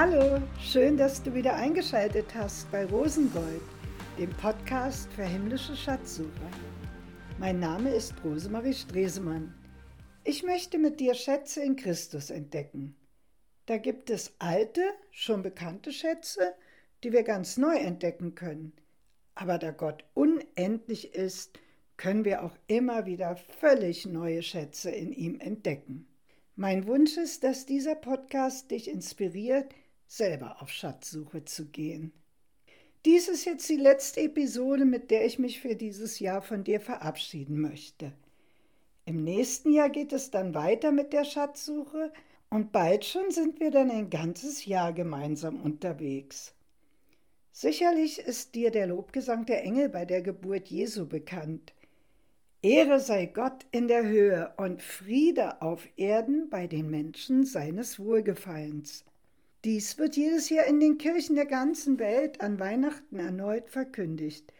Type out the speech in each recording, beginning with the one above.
Hallo, schön, dass du wieder eingeschaltet hast bei Rosengold, dem Podcast für himmlische Schatzsucher. Mein Name ist Rosemarie Stresemann. Ich möchte mit dir Schätze in Christus entdecken. Da gibt es alte, schon bekannte Schätze, die wir ganz neu entdecken können. Aber da Gott unendlich ist, können wir auch immer wieder völlig neue Schätze in ihm entdecken. Mein Wunsch ist, dass dieser Podcast dich inspiriert, selber auf Schatzsuche zu gehen. Dies ist jetzt die letzte Episode, mit der ich mich für dieses Jahr von dir verabschieden möchte. Im nächsten Jahr geht es dann weiter mit der Schatzsuche und bald schon sind wir dann ein ganzes Jahr gemeinsam unterwegs. Sicherlich ist dir der Lobgesang der Engel bei der Geburt Jesu bekannt. Ehre sei Gott in der Höhe und Friede auf Erden bei den Menschen seines Wohlgefallens. Dies wird jedes Jahr in den Kirchen der ganzen Welt an Weihnachten erneut verkündigt.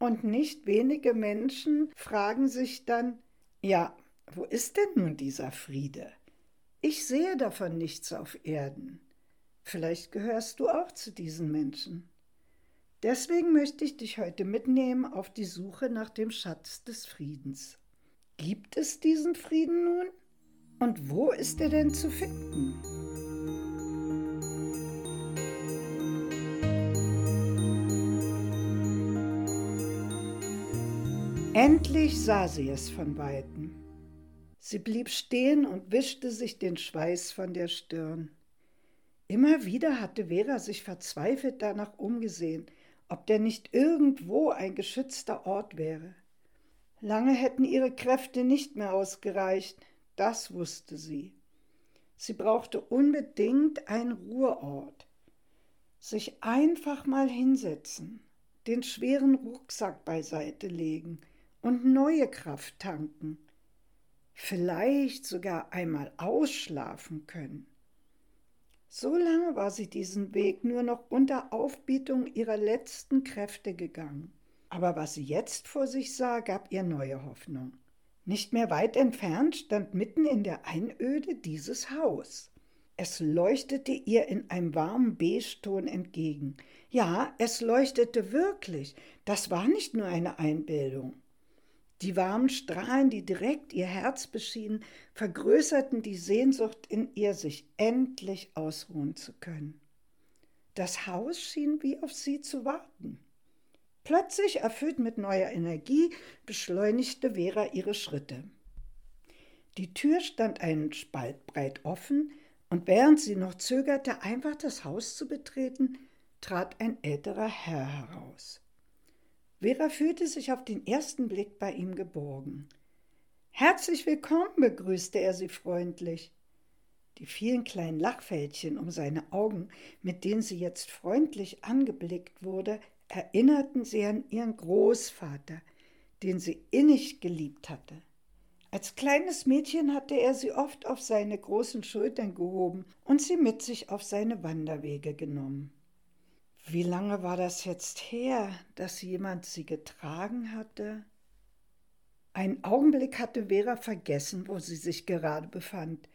Und nicht wenige Menschen fragen sich dann, ja, wo ist denn nun dieser Friede? Ich sehe davon nichts auf Erden. Vielleicht gehörst du auch zu diesen Menschen. Deswegen möchte ich dich heute mitnehmen auf die Suche nach dem Schatz des Friedens. Gibt es diesen Frieden nun? Und wo ist er denn zu finden? Endlich sah sie es von weitem. Sie blieb stehen und wischte sich den Schweiß von der Stirn. Immer wieder hatte Vera sich verzweifelt danach umgesehen, ob der nicht irgendwo ein geschützter Ort wäre. Lange hätten ihre Kräfte nicht mehr ausgereicht, das wusste sie. Sie brauchte unbedingt einen Ruheort. Sich einfach mal hinsetzen, den schweren Rucksack beiseite legen und neue Kraft tanken. Vielleicht sogar einmal ausschlafen können. So lange war sie diesen Weg nur noch unter Aufbietung ihrer letzten Kräfte gegangen. Aber was sie jetzt vor sich sah, gab ihr neue Hoffnung. Nicht mehr weit entfernt stand mitten in der Einöde dieses Haus. Es leuchtete ihr in einem warmen Beige-Ton entgegen. Ja, es leuchtete wirklich. Das war nicht nur eine Einbildung. Die warmen Strahlen, die direkt ihr Herz beschienen, vergrößerten die Sehnsucht in ihr, sich endlich ausruhen zu können. Das Haus schien wie auf sie zu warten. Plötzlich, erfüllt mit neuer Energie, beschleunigte Vera ihre Schritte. Die Tür stand einen Spalt breit offen, und während sie noch zögerte, einfach das Haus zu betreten, trat ein älterer Herr heraus. Vera fühlte sich auf den ersten Blick bei ihm geborgen. Herzlich willkommen, begrüßte er sie freundlich. Die vielen kleinen Lachfältchen um seine Augen, mit denen sie jetzt freundlich angeblickt wurde, erinnerten sie an ihren Großvater, den sie innig geliebt hatte. Als kleines Mädchen hatte er sie oft auf seine großen Schultern gehoben und sie mit sich auf seine Wanderwege genommen. Wie lange war das jetzt her, dass jemand sie getragen hatte? Einen Augenblick hatte Vera vergessen, wo sie sich gerade befand,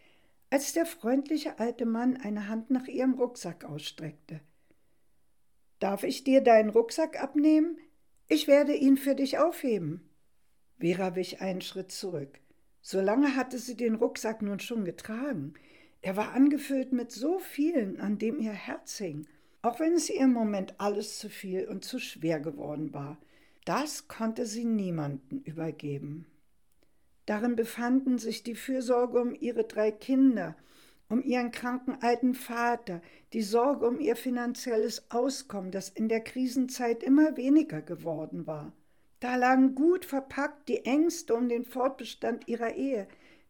als der freundliche alte Mann eine Hand nach ihrem Rucksack ausstreckte. Darf ich dir deinen Rucksack abnehmen? Ich werde ihn für dich aufheben. Vera wich einen Schritt zurück. So lange hatte sie den Rucksack nun schon getragen. Er war angefüllt mit so vielen, an dem ihr Herz hing auch wenn es ihr im Moment alles zu viel und zu schwer geworden war. Das konnte sie niemanden übergeben. Darin befanden sich die Fürsorge um ihre drei Kinder, um ihren kranken alten Vater, die Sorge um ihr finanzielles Auskommen, das in der Krisenzeit immer weniger geworden war. Da lagen gut verpackt die Ängste um den Fortbestand ihrer Ehe,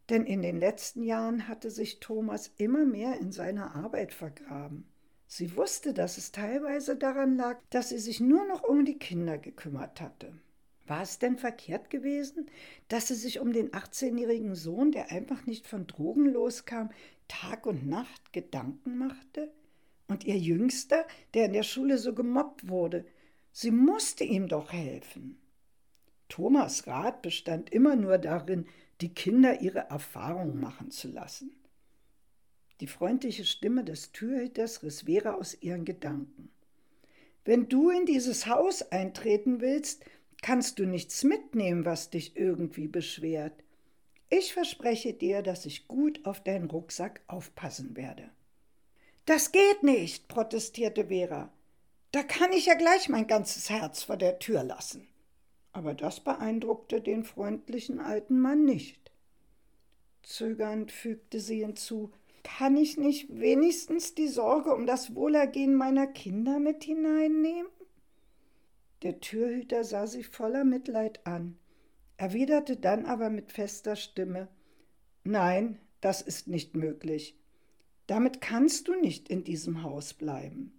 denn in den letzten Jahren hatte sich Thomas immer mehr in seiner Arbeit vergraben. Sie wusste, dass es teilweise daran lag, dass sie sich nur noch um die Kinder gekümmert hatte. War es denn verkehrt gewesen, dass sie sich um den 18-jährigen Sohn, der einfach nicht von Drogen loskam, Tag und Nacht Gedanken machte? Und ihr Jüngster, der in der Schule so gemobbt wurde, sie musste ihm doch helfen. Thomas Rat bestand immer nur darin, die Kinder ihre Erfahrungen machen zu lassen. Die freundliche Stimme des Türhüters riss Vera aus ihren Gedanken. Wenn du in dieses Haus eintreten willst, kannst du nichts mitnehmen, was dich irgendwie beschwert. Ich verspreche dir, dass ich gut auf deinen Rucksack aufpassen werde. Das geht nicht, protestierte Vera. Da kann ich ja gleich mein ganzes Herz vor der Tür lassen. Aber das beeindruckte den freundlichen alten Mann nicht. Zögernd fügte sie hinzu Kann ich nicht wenigstens die Sorge um das Wohlergehen meiner Kinder mit hineinnehmen? Der Türhüter sah sie voller Mitleid an, erwiderte dann aber mit fester Stimme Nein, das ist nicht möglich. Damit kannst du nicht in diesem Haus bleiben.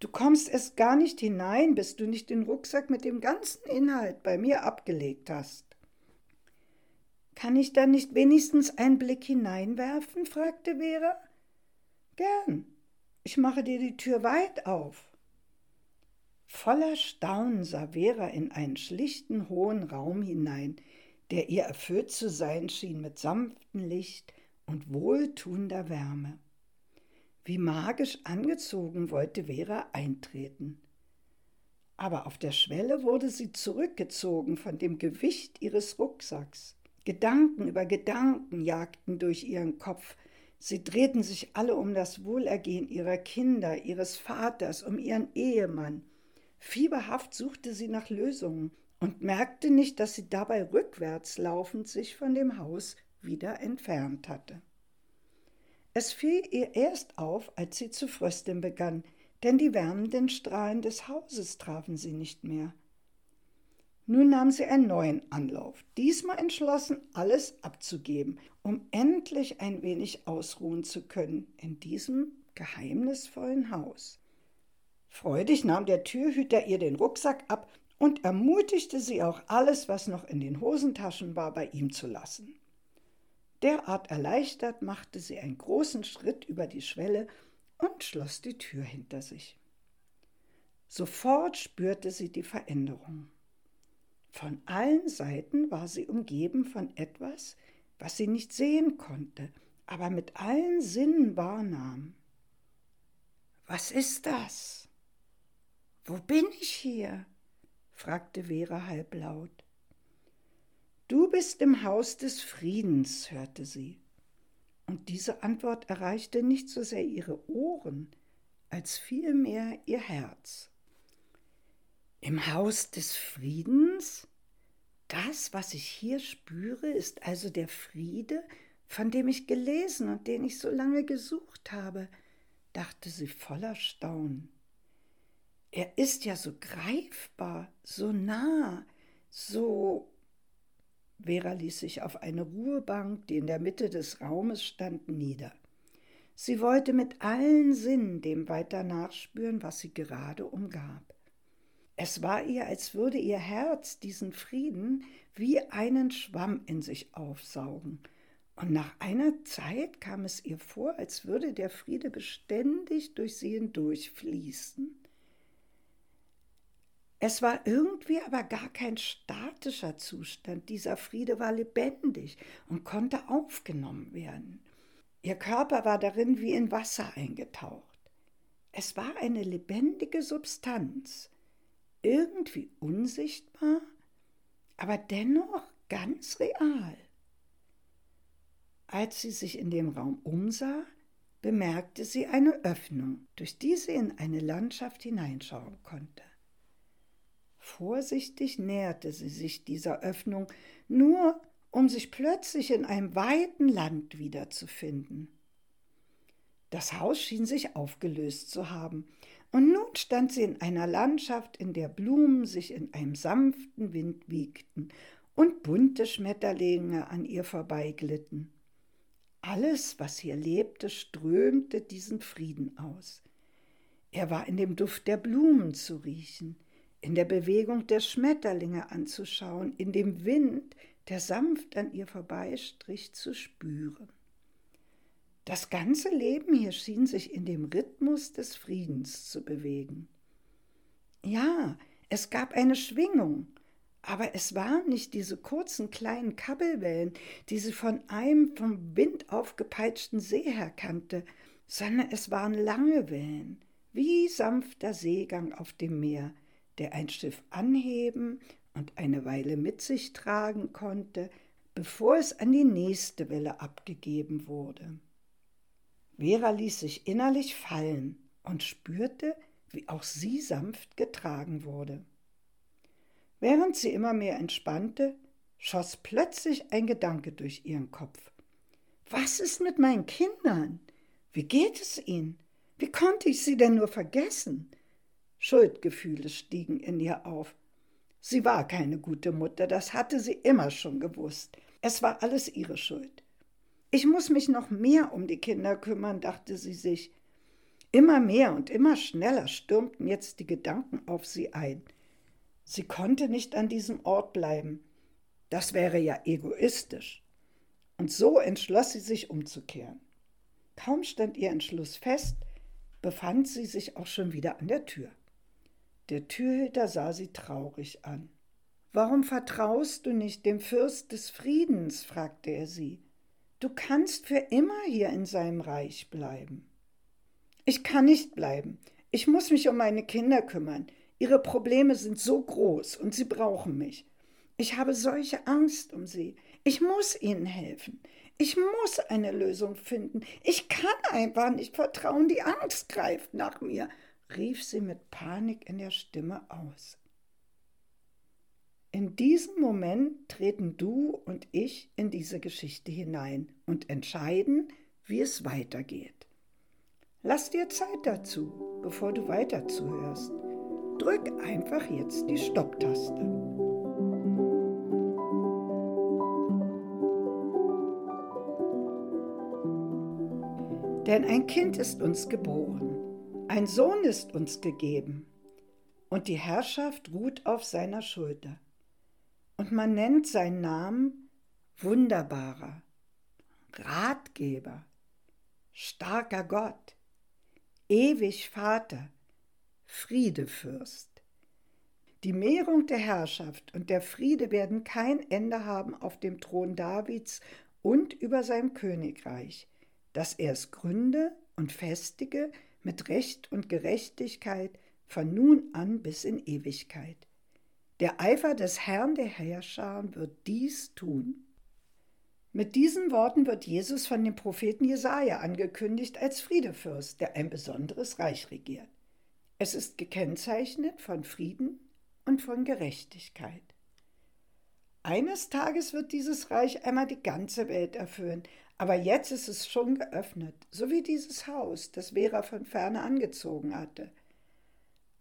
Du kommst erst gar nicht hinein, bis du nicht den Rucksack mit dem ganzen Inhalt bei mir abgelegt hast. Kann ich dann nicht wenigstens einen Blick hineinwerfen? fragte Vera. Gern. Ich mache dir die Tür weit auf. Voller Staunen sah Vera in einen schlichten, hohen Raum hinein, der ihr erfüllt zu sein schien mit sanftem Licht und wohltuender Wärme. Wie magisch angezogen wollte Vera eintreten. Aber auf der Schwelle wurde sie zurückgezogen von dem Gewicht ihres Rucksacks. Gedanken über Gedanken jagten durch ihren Kopf. Sie drehten sich alle um das Wohlergehen ihrer Kinder, ihres Vaters, um ihren Ehemann. Fieberhaft suchte sie nach Lösungen und merkte nicht, dass sie dabei rückwärts laufend sich von dem Haus wieder entfernt hatte. Es fiel ihr erst auf, als sie zu frösteln begann, denn die wärmenden Strahlen des Hauses trafen sie nicht mehr. Nun nahm sie einen neuen Anlauf, diesmal entschlossen, alles abzugeben, um endlich ein wenig ausruhen zu können in diesem geheimnisvollen Haus. Freudig nahm der Türhüter ihr den Rucksack ab und ermutigte sie auch alles, was noch in den Hosentaschen war, bei ihm zu lassen. Derart erleichtert machte sie einen großen Schritt über die Schwelle und schloss die Tür hinter sich. Sofort spürte sie die Veränderung. Von allen Seiten war sie umgeben von etwas, was sie nicht sehen konnte, aber mit allen Sinnen wahrnahm. Was ist das? Wo bin ich hier? fragte Vera halblaut. Du bist im Haus des Friedens, hörte sie. Und diese Antwort erreichte nicht so sehr ihre Ohren, als vielmehr ihr Herz. Im Haus des Friedens? Das, was ich hier spüre, ist also der Friede, von dem ich gelesen und den ich so lange gesucht habe, dachte sie voller Staunen. Er ist ja so greifbar, so nah, so Vera ließ sich auf eine Ruhebank, die in der Mitte des Raumes stand, nieder. Sie wollte mit allen Sinnen dem weiter nachspüren, was sie gerade umgab. Es war ihr, als würde ihr Herz diesen Frieden wie einen Schwamm in sich aufsaugen, und nach einer Zeit kam es ihr vor, als würde der Friede beständig durch sie hindurchfließen. Es war irgendwie aber gar kein statischer Zustand. Dieser Friede war lebendig und konnte aufgenommen werden. Ihr Körper war darin wie in Wasser eingetaucht. Es war eine lebendige Substanz, irgendwie unsichtbar, aber dennoch ganz real. Als sie sich in dem Raum umsah, bemerkte sie eine Öffnung, durch die sie in eine Landschaft hineinschauen konnte. Vorsichtig näherte sie sich dieser Öffnung, nur um sich plötzlich in einem weiten Land wiederzufinden. Das Haus schien sich aufgelöst zu haben, und nun stand sie in einer Landschaft, in der Blumen sich in einem sanften Wind wiegten und bunte Schmetterlinge an ihr vorbeiglitten. Alles, was hier lebte, strömte diesen Frieden aus. Er war in dem Duft der Blumen zu riechen, in der Bewegung der Schmetterlinge anzuschauen, in dem Wind, der sanft an ihr vorbeistrich, zu spüren. Das ganze Leben hier schien sich in dem Rhythmus des Friedens zu bewegen. Ja, es gab eine Schwingung, Aber es waren nicht diese kurzen kleinen Kabbelwellen, die sie von einem vom Wind aufgepeitschten See her kannte, sondern es waren lange Wellen, wie sanfter Seegang auf dem Meer, der ein Schiff anheben und eine Weile mit sich tragen konnte, bevor es an die nächste Welle abgegeben wurde. Vera ließ sich innerlich fallen und spürte, wie auch sie sanft getragen wurde. Während sie immer mehr entspannte, schoss plötzlich ein Gedanke durch ihren Kopf. Was ist mit meinen Kindern? Wie geht es ihnen? Wie konnte ich sie denn nur vergessen? Schuldgefühle stiegen in ihr auf. Sie war keine gute Mutter, das hatte sie immer schon gewusst. Es war alles ihre Schuld. Ich muss mich noch mehr um die Kinder kümmern, dachte sie sich. Immer mehr und immer schneller stürmten jetzt die Gedanken auf sie ein. Sie konnte nicht an diesem Ort bleiben. Das wäre ja egoistisch. Und so entschloss sie sich umzukehren. Kaum stand ihr Entschluss fest, befand sie sich auch schon wieder an der Tür. Der Türhüter sah sie traurig an. Warum vertraust du nicht dem Fürst des Friedens? fragte er sie. Du kannst für immer hier in seinem Reich bleiben. Ich kann nicht bleiben. Ich muss mich um meine Kinder kümmern. Ihre Probleme sind so groß und sie brauchen mich. Ich habe solche Angst um sie. Ich muss ihnen helfen. Ich muss eine Lösung finden. Ich kann einfach nicht vertrauen. Die Angst greift nach mir, rief sie mit Panik in der Stimme aus. In diesem Moment treten du und ich in diese Geschichte hinein und entscheiden, wie es weitergeht. Lass dir Zeit dazu, bevor du weiter zuhörst. Drück einfach jetzt die Stopptaste. Denn ein Kind ist uns geboren, ein Sohn ist uns gegeben, und die Herrschaft ruht auf seiner Schulter. Und man nennt seinen Namen Wunderbarer, Ratgeber, starker Gott, ewig Vater, Friedefürst. Die Mehrung der Herrschaft und der Friede werden kein Ende haben auf dem Thron Davids und über sein Königreich dass er es gründe und festige mit Recht und Gerechtigkeit von nun an bis in Ewigkeit. Der Eifer des Herrn der Herrscher wird dies tun. Mit diesen Worten wird Jesus von dem Propheten Jesaja angekündigt als Friedefürst, der ein besonderes Reich regiert. Es ist gekennzeichnet von Frieden und von Gerechtigkeit. Eines Tages wird dieses Reich einmal die ganze Welt erfüllen, aber jetzt ist es schon geöffnet, so wie dieses Haus, das Vera von ferne angezogen hatte.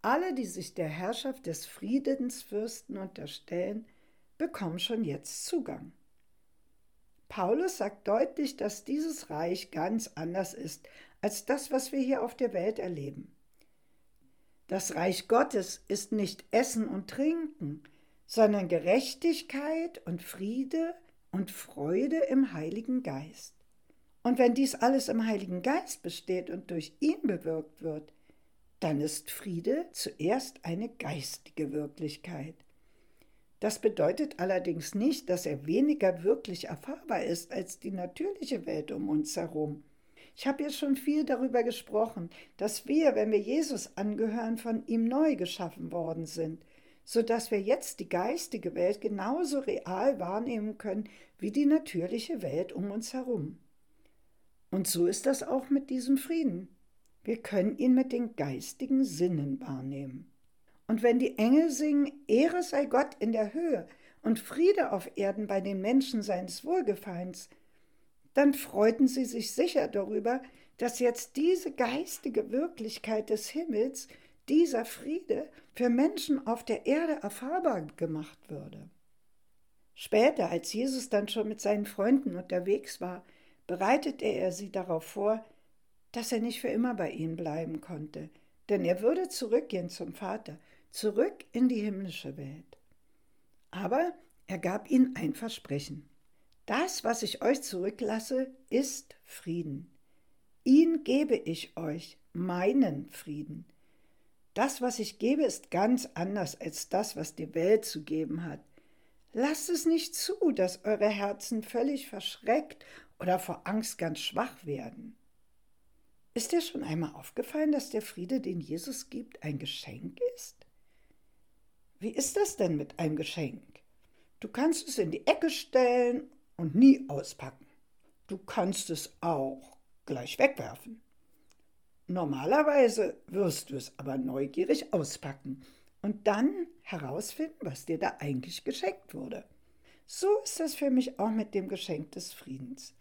Alle, die sich der Herrschaft des Friedensfürsten unterstellen, bekommen schon jetzt Zugang. Paulus sagt deutlich, dass dieses Reich ganz anders ist als das, was wir hier auf der Welt erleben. Das Reich Gottes ist nicht Essen und Trinken, sondern Gerechtigkeit und Friede und Freude im Heiligen Geist. Und wenn dies alles im Heiligen Geist besteht und durch ihn bewirkt wird, dann ist Friede zuerst eine geistige Wirklichkeit. Das bedeutet allerdings nicht, dass er weniger wirklich erfahrbar ist als die natürliche Welt um uns herum. Ich habe ja schon viel darüber gesprochen, dass wir, wenn wir Jesus angehören, von ihm neu geschaffen worden sind sodass wir jetzt die geistige Welt genauso real wahrnehmen können wie die natürliche Welt um uns herum. Und so ist das auch mit diesem Frieden. Wir können ihn mit den geistigen Sinnen wahrnehmen. Und wenn die Engel singen, Ehre sei Gott in der Höhe und Friede auf Erden bei den Menschen seines Wohlgefallens, dann freuten sie sich sicher darüber, dass jetzt diese geistige Wirklichkeit des Himmels dieser Friede für Menschen auf der Erde erfahrbar gemacht würde. Später, als Jesus dann schon mit seinen Freunden unterwegs war, bereitete er sie darauf vor, dass er nicht für immer bei ihnen bleiben konnte, denn er würde zurückgehen zum Vater, zurück in die himmlische Welt. Aber er gab ihnen ein Versprechen. Das, was ich euch zurücklasse, ist Frieden. Ihn gebe ich euch, meinen Frieden. Das, was ich gebe, ist ganz anders als das, was die Welt zu geben hat. Lasst es nicht zu, dass eure Herzen völlig verschreckt oder vor Angst ganz schwach werden. Ist dir schon einmal aufgefallen, dass der Friede, den Jesus gibt, ein Geschenk ist? Wie ist das denn mit einem Geschenk? Du kannst es in die Ecke stellen und nie auspacken. Du kannst es auch gleich wegwerfen. Normalerweise wirst du es aber neugierig auspacken und dann herausfinden, was dir da eigentlich geschenkt wurde. So ist es für mich auch mit dem Geschenk des Friedens.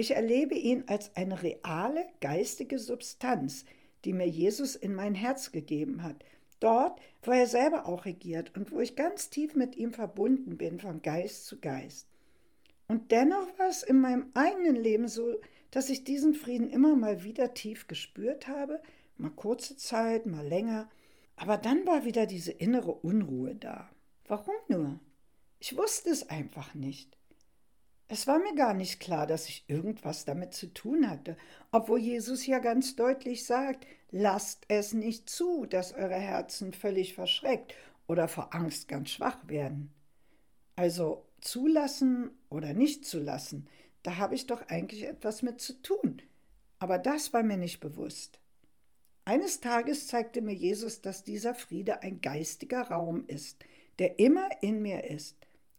Ich erlebe ihn als eine reale geistige Substanz, die mir Jesus in mein Herz gegeben hat, dort, wo er selber auch regiert und wo ich ganz tief mit ihm verbunden bin, von Geist zu Geist. Und dennoch war es in meinem eigenen Leben so, dass ich diesen Frieden immer mal wieder tief gespürt habe, mal kurze Zeit, mal länger, aber dann war wieder diese innere Unruhe da. Warum nur? Ich wusste es einfach nicht. Es war mir gar nicht klar, dass ich irgendwas damit zu tun hatte, obwohl Jesus ja ganz deutlich sagt, lasst es nicht zu, dass eure Herzen völlig verschreckt oder vor Angst ganz schwach werden. Also zulassen oder nicht zulassen, da habe ich doch eigentlich etwas mit zu tun. Aber das war mir nicht bewusst. Eines Tages zeigte mir Jesus, dass dieser Friede ein geistiger Raum ist, der immer in mir ist.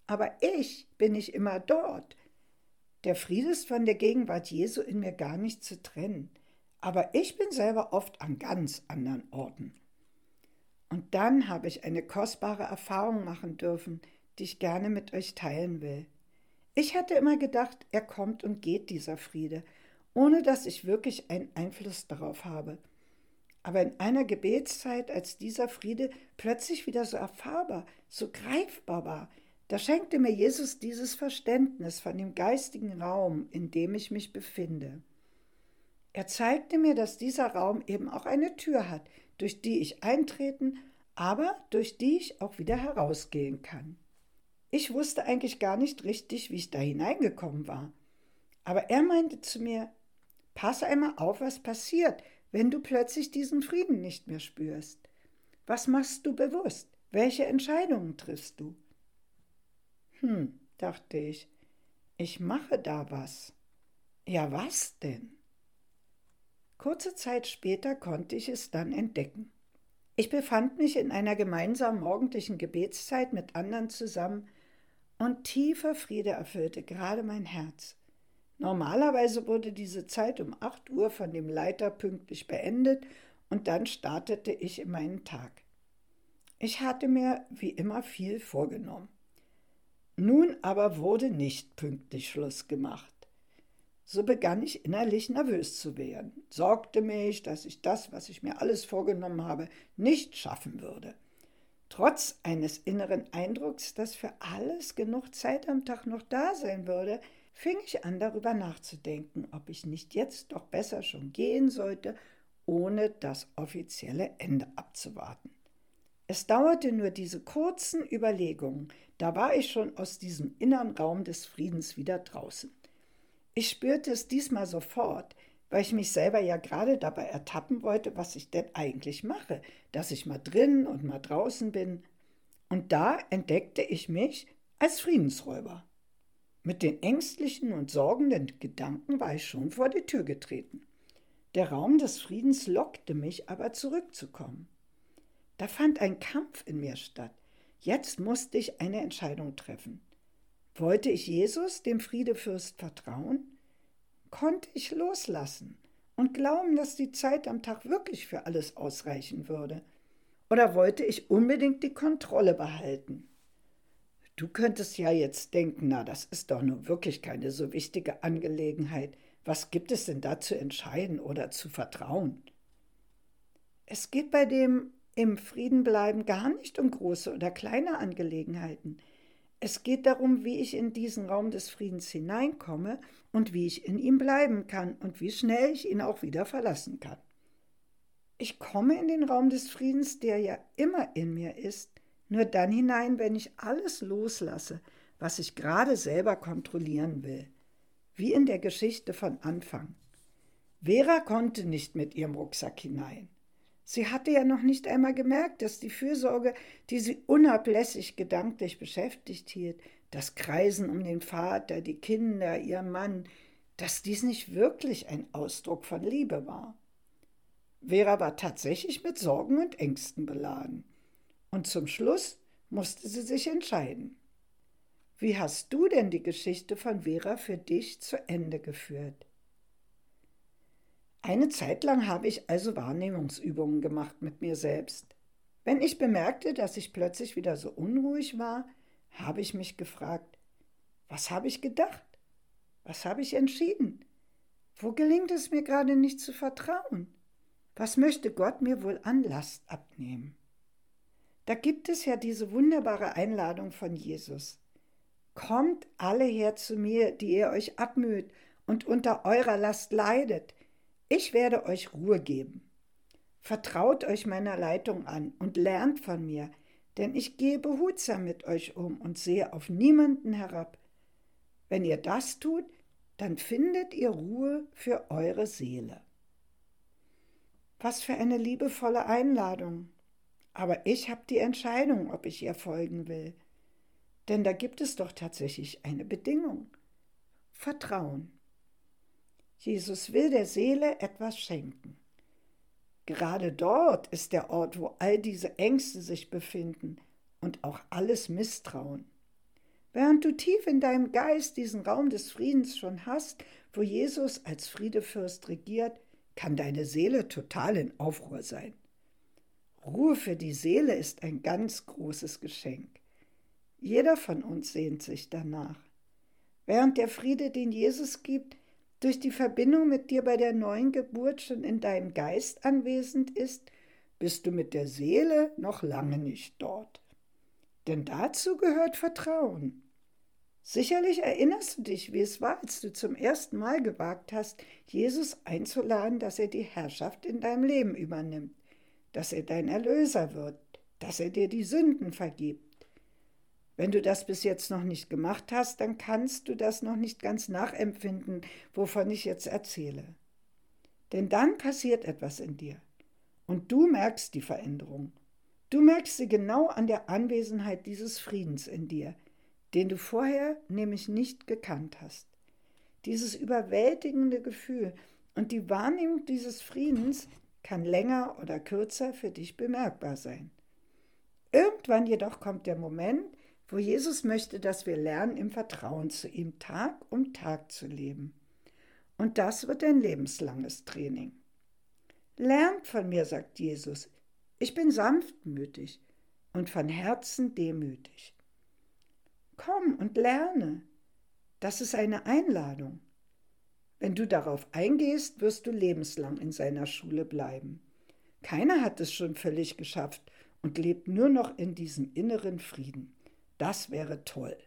Aber ich bin nicht immer dort. Der Friede ist von der Gegenwart Jesu in mir gar nicht zu trennen. Aber ich bin selber oft an ganz anderen Orten. Und dann habe ich eine kostbare Erfahrung machen dürfen, die ich gerne mit euch teilen will. Ich hatte immer gedacht, er kommt und geht dieser Friede, ohne dass ich wirklich einen Einfluss darauf habe. Aber in einer Gebetszeit, als dieser Friede plötzlich wieder so erfahrbar, so greifbar war, da schenkte mir Jesus dieses Verständnis von dem geistigen Raum, in dem ich mich befinde. Er zeigte mir, dass dieser Raum eben auch eine Tür hat, durch die ich eintreten, aber durch die ich auch wieder herausgehen kann. Ich wusste eigentlich gar nicht richtig, wie ich da hineingekommen war. Aber er meinte zu mir, pass einmal auf, was passiert, wenn du plötzlich diesen Frieden nicht mehr spürst? Was machst du bewusst? Welche Entscheidungen triffst du? Hm, dachte ich, ich mache da was. Ja, was denn? Kurze Zeit später konnte ich es dann entdecken. Ich befand mich in einer gemeinsamen morgendlichen Gebetszeit mit anderen zusammen, und tiefer Friede erfüllte gerade mein Herz. Normalerweise wurde diese Zeit um 8 Uhr von dem Leiter pünktlich beendet und dann startete ich in meinen Tag. Ich hatte mir wie immer viel vorgenommen. Nun aber wurde nicht pünktlich Schluss gemacht. So begann ich innerlich nervös zu werden, sorgte mich, dass ich das, was ich mir alles vorgenommen habe, nicht schaffen würde. Trotz eines inneren Eindrucks, dass für alles genug Zeit am Tag noch da sein würde, fing ich an darüber nachzudenken, ob ich nicht jetzt doch besser schon gehen sollte, ohne das offizielle Ende abzuwarten. Es dauerte nur diese kurzen Überlegungen, da war ich schon aus diesem inneren Raum des Friedens wieder draußen. Ich spürte es diesmal sofort, weil ich mich selber ja gerade dabei ertappen wollte, was ich denn eigentlich mache, dass ich mal drin und mal draußen bin. Und da entdeckte ich mich als Friedensräuber. Mit den ängstlichen und sorgenden Gedanken war ich schon vor die Tür getreten. Der Raum des Friedens lockte mich aber zurückzukommen. Da fand ein Kampf in mir statt. Jetzt musste ich eine Entscheidung treffen. Wollte ich Jesus, dem Friedefürst, vertrauen? Konnte ich loslassen und glauben, dass die Zeit am Tag wirklich für alles ausreichen würde? Oder wollte ich unbedingt die Kontrolle behalten? Du könntest ja jetzt denken, na, das ist doch nur wirklich keine so wichtige Angelegenheit. Was gibt es denn da zu entscheiden oder zu vertrauen? Es geht bei dem im Frieden bleiben gar nicht um große oder kleine Angelegenheiten. Es geht darum, wie ich in diesen Raum des Friedens hineinkomme und wie ich in ihm bleiben kann und wie schnell ich ihn auch wieder verlassen kann. Ich komme in den Raum des Friedens, der ja immer in mir ist, nur dann hinein, wenn ich alles loslasse, was ich gerade selber kontrollieren will. Wie in der Geschichte von Anfang. Vera konnte nicht mit ihrem Rucksack hinein. Sie hatte ja noch nicht einmal gemerkt, dass die Fürsorge, die sie unablässig gedanklich beschäftigt hielt, das Kreisen um den Vater, die Kinder, ihr Mann, dass dies nicht wirklich ein Ausdruck von Liebe war. Vera war tatsächlich mit Sorgen und Ängsten beladen. Und zum Schluss musste sie sich entscheiden. Wie hast du denn die Geschichte von Vera für dich zu Ende geführt? Eine Zeit lang habe ich also Wahrnehmungsübungen gemacht mit mir selbst. Wenn ich bemerkte, dass ich plötzlich wieder so unruhig war, habe ich mich gefragt, was habe ich gedacht? Was habe ich entschieden? Wo gelingt es mir gerade nicht zu vertrauen? Was möchte Gott mir wohl an Last abnehmen? Da gibt es ja diese wunderbare Einladung von Jesus. Kommt alle her zu mir, die ihr euch abmüht und unter eurer Last leidet. Ich werde euch Ruhe geben. Vertraut euch meiner Leitung an und lernt von mir, denn ich gehe behutsam mit euch um und sehe auf niemanden herab. Wenn ihr das tut, dann findet ihr Ruhe für eure Seele. Was für eine liebevolle Einladung. Aber ich habe die Entscheidung, ob ich ihr folgen will. Denn da gibt es doch tatsächlich eine Bedingung. Vertrauen. Jesus will der Seele etwas schenken. Gerade dort ist der Ort, wo all diese Ängste sich befinden und auch alles Misstrauen. Während du tief in deinem Geist diesen Raum des Friedens schon hast, wo Jesus als Friedefürst regiert, kann deine Seele total in Aufruhr sein. Ruhe für die Seele ist ein ganz großes Geschenk. Jeder von uns sehnt sich danach. Während der Friede, den Jesus gibt, durch die Verbindung mit dir bei der neuen Geburt schon in deinem Geist anwesend ist, bist du mit der Seele noch lange nicht dort. Denn dazu gehört Vertrauen. Sicherlich erinnerst du dich, wie es war, als du zum ersten Mal gewagt hast, Jesus einzuladen, dass er die Herrschaft in deinem Leben übernimmt, dass er dein Erlöser wird, dass er dir die Sünden vergibt. Wenn du das bis jetzt noch nicht gemacht hast, dann kannst du das noch nicht ganz nachempfinden, wovon ich jetzt erzähle. Denn dann passiert etwas in dir und du merkst die Veränderung. Du merkst sie genau an der Anwesenheit dieses Friedens in dir, den du vorher nämlich nicht gekannt hast. Dieses überwältigende Gefühl und die Wahrnehmung dieses Friedens kann länger oder kürzer für dich bemerkbar sein. Irgendwann jedoch kommt der Moment, wo Jesus möchte, dass wir lernen, im Vertrauen zu ihm Tag um Tag zu leben. Und das wird ein lebenslanges Training. Lernt von mir, sagt Jesus, ich bin sanftmütig und von Herzen demütig. Komm und lerne. Das ist eine Einladung. Wenn du darauf eingehst, wirst du lebenslang in seiner Schule bleiben. Keiner hat es schon völlig geschafft und lebt nur noch in diesem inneren Frieden. Das wäre toll.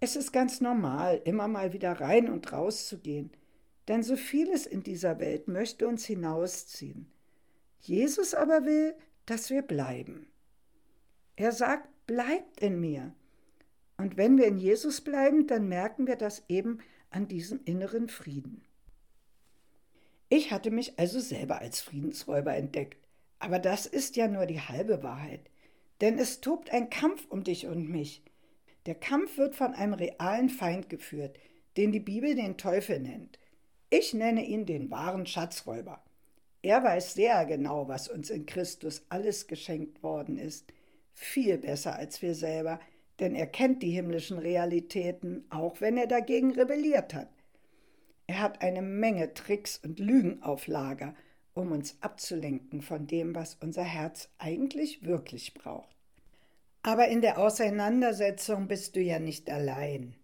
Es ist ganz normal, immer mal wieder rein und raus zu gehen, denn so vieles in dieser Welt möchte uns hinausziehen. Jesus aber will, dass wir bleiben. Er sagt, bleibt in mir. Und wenn wir in Jesus bleiben, dann merken wir das eben an diesem inneren Frieden. Ich hatte mich also selber als Friedensräuber entdeckt, aber das ist ja nur die halbe Wahrheit. Denn es tobt ein Kampf um dich und mich. Der Kampf wird von einem realen Feind geführt, den die Bibel den Teufel nennt. Ich nenne ihn den wahren Schatzräuber. Er weiß sehr genau, was uns in Christus alles geschenkt worden ist, viel besser als wir selber, denn er kennt die himmlischen Realitäten, auch wenn er dagegen rebelliert hat. Er hat eine Menge Tricks und Lügen auf Lager, um uns abzulenken von dem, was unser Herz eigentlich wirklich braucht. Aber in der Auseinandersetzung bist du ja nicht allein.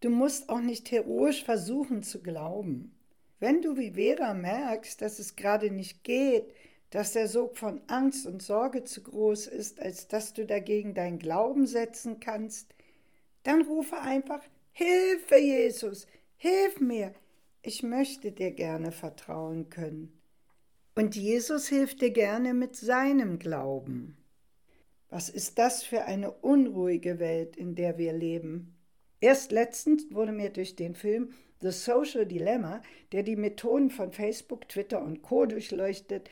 Du musst auch nicht heroisch versuchen zu glauben. Wenn du wie Vera merkst, dass es gerade nicht geht, dass der Sog von Angst und Sorge zu groß ist, als dass du dagegen deinen Glauben setzen kannst, dann rufe einfach Hilfe, Jesus, hilf mir, ich möchte dir gerne vertrauen können. Und Jesus hilft dir gerne mit seinem Glauben. Was ist das für eine unruhige Welt, in der wir leben? Erst letztens wurde mir durch den Film The Social Dilemma, der die Methoden von Facebook, Twitter und Co durchleuchtet,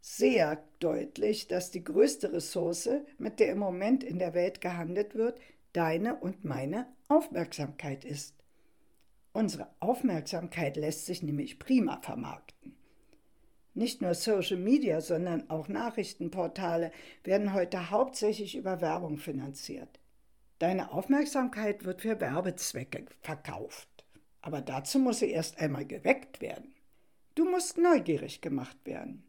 sehr deutlich, dass die größte Ressource, mit der im Moment in der Welt gehandelt wird, deine und meine Aufmerksamkeit ist. Unsere Aufmerksamkeit lässt sich nämlich prima vermarkten. Nicht nur Social Media, sondern auch Nachrichtenportale werden heute hauptsächlich über Werbung finanziert. Deine Aufmerksamkeit wird für Werbezwecke verkauft. Aber dazu muss sie erst einmal geweckt werden. Du musst neugierig gemacht werden.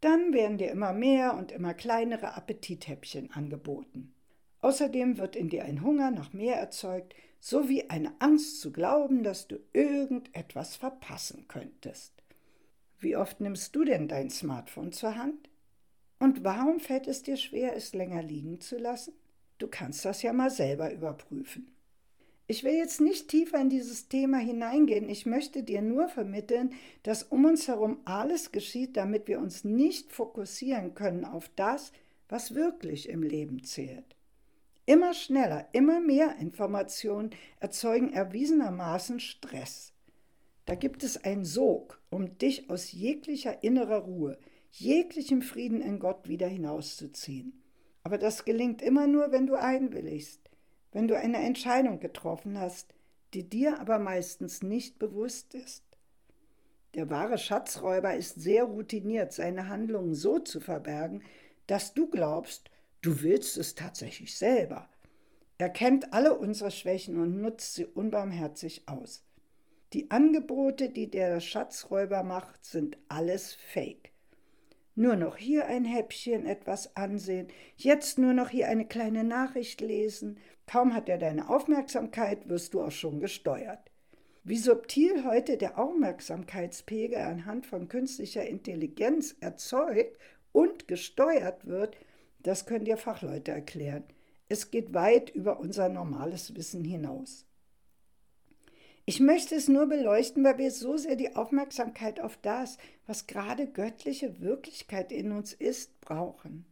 Dann werden dir immer mehr und immer kleinere Appetithäppchen angeboten. Außerdem wird in dir ein Hunger nach mehr erzeugt, sowie eine Angst zu glauben, dass du irgendetwas verpassen könntest. Wie oft nimmst du denn dein Smartphone zur Hand? Und warum fällt es dir schwer, es länger liegen zu lassen? Du kannst das ja mal selber überprüfen. Ich will jetzt nicht tiefer in dieses Thema hineingehen. Ich möchte dir nur vermitteln, dass um uns herum alles geschieht, damit wir uns nicht fokussieren können auf das, was wirklich im Leben zählt. Immer schneller, immer mehr Informationen erzeugen erwiesenermaßen Stress. Da gibt es einen Sog, um dich aus jeglicher innerer Ruhe, jeglichem Frieden in Gott wieder hinauszuziehen. Aber das gelingt immer nur, wenn du einwilligst wenn du eine Entscheidung getroffen hast, die dir aber meistens nicht bewusst ist. Der wahre Schatzräuber ist sehr routiniert, seine Handlungen so zu verbergen, dass du glaubst, du willst es tatsächlich selber. Er kennt alle unsere Schwächen und nutzt sie unbarmherzig aus. Die Angebote, die der Schatzräuber macht, sind alles Fake. Nur noch hier ein Häppchen etwas ansehen, jetzt nur noch hier eine kleine Nachricht lesen, Kaum hat er deine Aufmerksamkeit, wirst du auch schon gesteuert. Wie subtil heute der Aufmerksamkeitspegel anhand von künstlicher Intelligenz erzeugt und gesteuert wird, das können dir Fachleute erklären. Es geht weit über unser normales Wissen hinaus. Ich möchte es nur beleuchten, weil wir so sehr die Aufmerksamkeit auf das, was gerade göttliche Wirklichkeit in uns ist, brauchen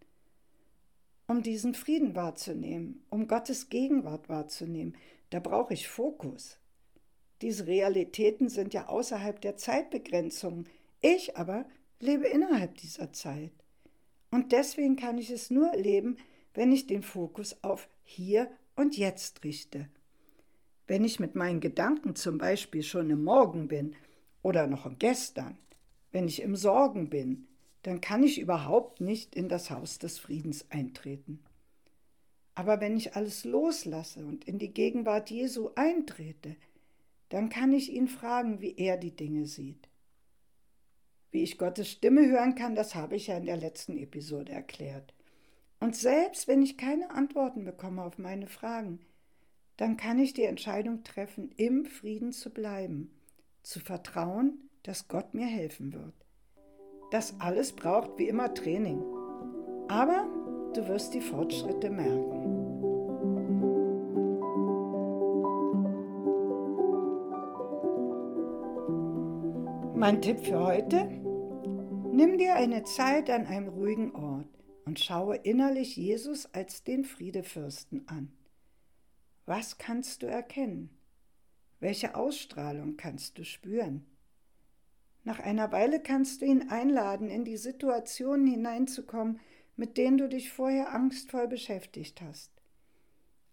um diesen Frieden wahrzunehmen, um Gottes Gegenwart wahrzunehmen, da brauche ich Fokus. Diese Realitäten sind ja außerhalb der Zeitbegrenzung. Ich aber lebe innerhalb dieser Zeit. Und deswegen kann ich es nur erleben, wenn ich den Fokus auf hier und jetzt richte. Wenn ich mit meinen Gedanken zum Beispiel schon im Morgen bin oder noch gestern, wenn ich im Sorgen bin, dann kann ich überhaupt nicht in das Haus des Friedens eintreten. Aber wenn ich alles loslasse und in die Gegenwart Jesu eintrete, dann kann ich ihn fragen, wie er die Dinge sieht. Wie ich Gottes Stimme hören kann, das habe ich ja in der letzten Episode erklärt. Und selbst wenn ich keine Antworten bekomme auf meine Fragen, dann kann ich die Entscheidung treffen, im Frieden zu bleiben, zu vertrauen, dass Gott mir helfen wird. Das alles braucht wie immer Training. Aber du wirst die Fortschritte merken. Mein Tipp für heute? Nimm dir eine Zeit an einem ruhigen Ort und schaue innerlich Jesus als den Friedefürsten an. Was kannst du erkennen? Welche Ausstrahlung kannst du spüren? Nach einer Weile kannst du ihn einladen, in die Situationen hineinzukommen, mit denen du dich vorher angstvoll beschäftigt hast.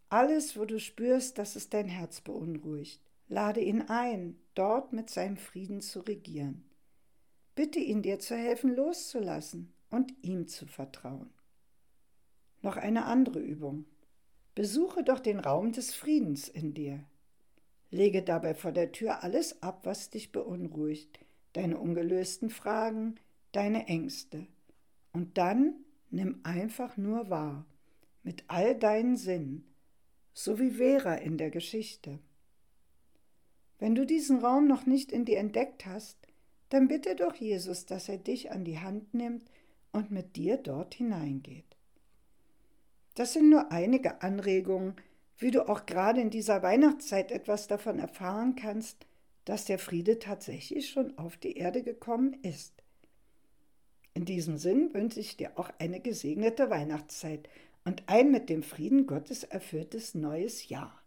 Alles, wo du spürst, dass es dein Herz beunruhigt, lade ihn ein, dort mit seinem Frieden zu regieren. Bitte ihn dir zu helfen, loszulassen und ihm zu vertrauen. Noch eine andere Übung. Besuche doch den Raum des Friedens in dir. Lege dabei vor der Tür alles ab, was dich beunruhigt, deine ungelösten Fragen, deine Ängste. Und dann nimm einfach nur wahr, mit all deinen Sinnen, so wie Vera in der Geschichte. Wenn du diesen Raum noch nicht in dir entdeckt hast, dann bitte doch Jesus, dass er dich an die Hand nimmt und mit dir dort hineingeht. Das sind nur einige Anregungen, wie du auch gerade in dieser Weihnachtszeit etwas davon erfahren kannst, dass der Friede tatsächlich schon auf die Erde gekommen ist. In diesem Sinn wünsche ich dir auch eine gesegnete Weihnachtszeit und ein mit dem Frieden Gottes erfülltes neues Jahr.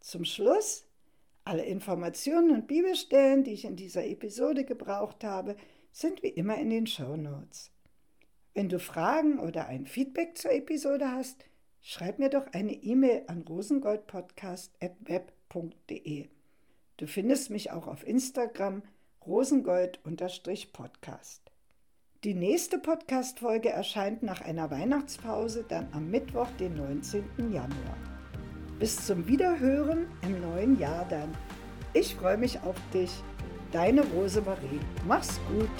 Zum Schluss alle Informationen und Bibelstellen, die ich in dieser Episode gebraucht habe, sind wie immer in den Show Notes. Wenn du Fragen oder ein Feedback zur Episode hast, schreib mir doch eine E-Mail an rosengoldpodcast.web.de. Du findest mich auch auf Instagram rosengold-podcast. Die nächste Podcast-Folge erscheint nach einer Weihnachtspause dann am Mittwoch, den 19. Januar. Bis zum Wiederhören im neuen Jahr dann. Ich freue mich auf dich. Deine Rosemarie. Mach's gut.